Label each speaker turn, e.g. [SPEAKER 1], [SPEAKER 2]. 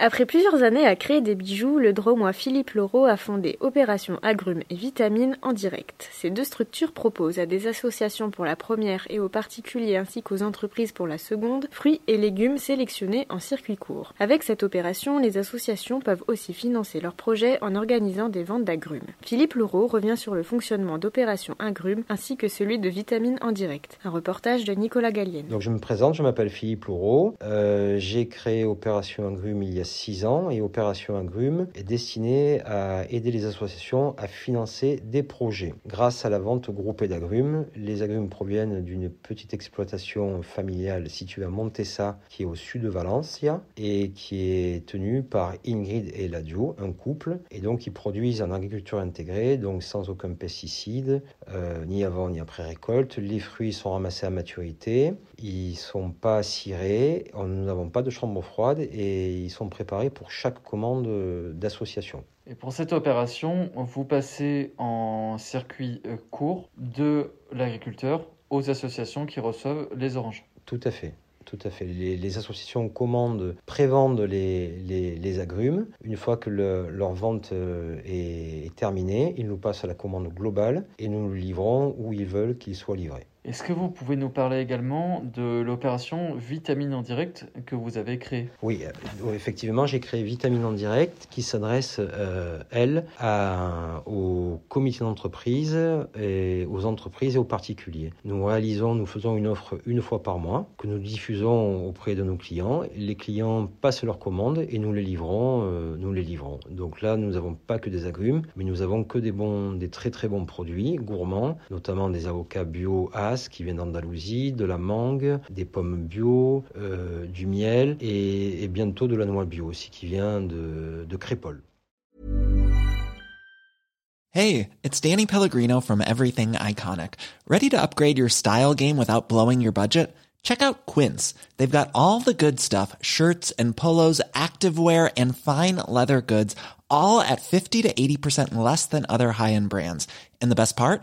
[SPEAKER 1] Après plusieurs années à créer des bijoux, le dromois Philippe Laureau a fondé Opération Agrumes et Vitamines en direct. Ces deux structures proposent à des associations pour la première et aux particuliers ainsi qu'aux entreprises pour la seconde, fruits et légumes sélectionnés en circuit court. Avec cette opération, les associations peuvent aussi financer leurs projets en organisant des ventes d'agrumes. Philippe Laureau revient sur le fonctionnement d'Opération Agrumes ainsi que celui de Vitamines en direct. Un reportage de Nicolas Gallienne.
[SPEAKER 2] Donc je me présente, je m'appelle Philippe Laureau. J'ai créé Opération Agrumes il y a 6 ans et Opération Agrumes est destinée à aider les associations à financer des projets. Grâce à la vente groupée d'agrumes, les agrumes proviennent d'une petite exploitation familiale située à Montessa qui est au sud de Valencia et qui est tenue par Ingrid et Ladio, un couple, et donc ils produisent en agriculture intégrée, donc sans aucun pesticide, euh, ni avant ni après récolte. Les fruits sont ramassés à maturité, ils sont pas cirés, nous n'avons pas de chambre froide et ils sont pour chaque commande d'association.
[SPEAKER 3] Et pour cette opération, vous passez en circuit euh, court de l'agriculteur aux associations qui reçoivent les oranges.
[SPEAKER 2] Tout à fait. Tout à fait. Les, les associations commandent, prévendent les, les, les, agrumes. Une fois que le, leur vente euh, est, est terminée, ils nous passent à la commande globale et nous le livrons où ils veulent qu'il soit livré.
[SPEAKER 3] Est-ce que vous pouvez nous parler également de l'opération Vitamine en direct que vous avez créée?
[SPEAKER 2] Oui, euh, effectivement, j'ai créé Vitamine en direct qui s'adresse, euh, elle, à, aux comités d'entreprise, aux entreprises et aux particuliers. Nous réalisons, nous faisons une offre une fois par mois que nous diffusons auprès de nos clients. Les clients passent leurs commandes et nous les livrons. Euh, nous les livrons. Donc là, nous n'avons pas que des agrumes, mais nous avons que des bons, des très très bons produits gourmands, notamment des avocats bio As qui vient d'Andalousie, de la mangue, des pommes bio, euh, du miel et, et, bientôt de la noix bio aussi qui vient de, de Crépole.
[SPEAKER 4] Hey, it's Danny Pellegrino from Everything Iconic. Ready to upgrade your style game without blowing your budget? Check out Quince. They've got all the good stuff, shirts and polos, activewear and fine leather goods, all at 50 to 80% less than other high-end brands. And the best part?